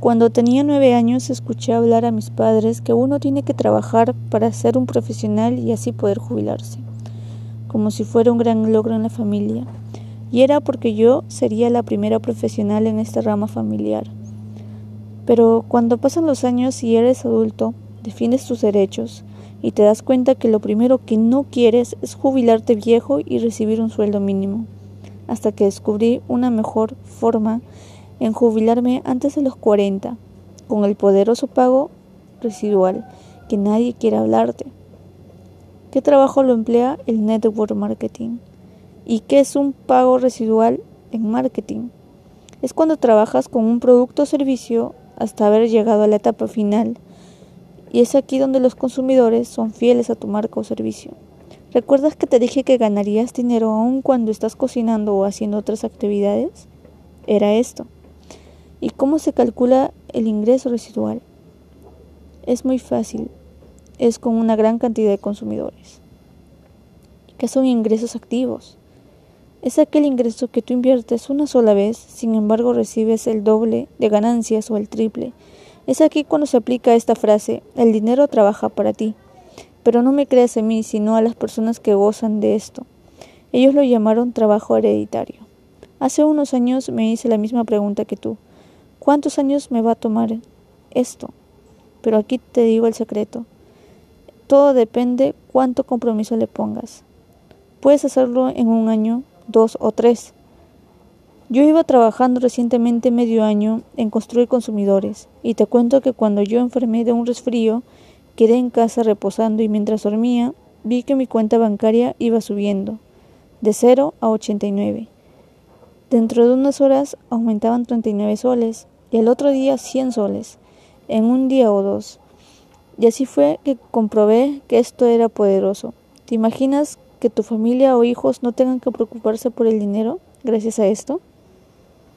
Cuando tenía nueve años escuché hablar a mis padres que uno tiene que trabajar para ser un profesional y así poder jubilarse, como si fuera un gran logro en la familia. Y era porque yo sería la primera profesional en esta rama familiar. Pero cuando pasan los años y eres adulto, defines tus derechos y te das cuenta que lo primero que no quieres es jubilarte viejo y recibir un sueldo mínimo, hasta que descubrí una mejor forma en jubilarme antes de los 40, con el poderoso pago residual que nadie quiere hablarte. ¿Qué trabajo lo emplea el network marketing? ¿Y qué es un pago residual en marketing? Es cuando trabajas con un producto o servicio hasta haber llegado a la etapa final. Y es aquí donde los consumidores son fieles a tu marca o servicio. ¿Recuerdas que te dije que ganarías dinero aún cuando estás cocinando o haciendo otras actividades? Era esto. ¿Y cómo se calcula el ingreso residual? Es muy fácil, es con una gran cantidad de consumidores. ¿Qué son ingresos activos? Es aquel ingreso que tú inviertes una sola vez, sin embargo recibes el doble de ganancias o el triple. Es aquí cuando se aplica esta frase, el dinero trabaja para ti. Pero no me creas a mí, sino a las personas que gozan de esto. Ellos lo llamaron trabajo hereditario. Hace unos años me hice la misma pregunta que tú. ¿Cuántos años me va a tomar esto? Pero aquí te digo el secreto. Todo depende cuánto compromiso le pongas. Puedes hacerlo en un año, dos o tres. Yo iba trabajando recientemente medio año en construir consumidores y te cuento que cuando yo enfermé de un resfrío, quedé en casa reposando y mientras dormía vi que mi cuenta bancaria iba subiendo de 0 a 89. Dentro de unas horas aumentaban 39 soles y el otro día 100 soles, en un día o dos. Y así fue que comprobé que esto era poderoso. ¿Te imaginas que tu familia o hijos no tengan que preocuparse por el dinero gracias a esto?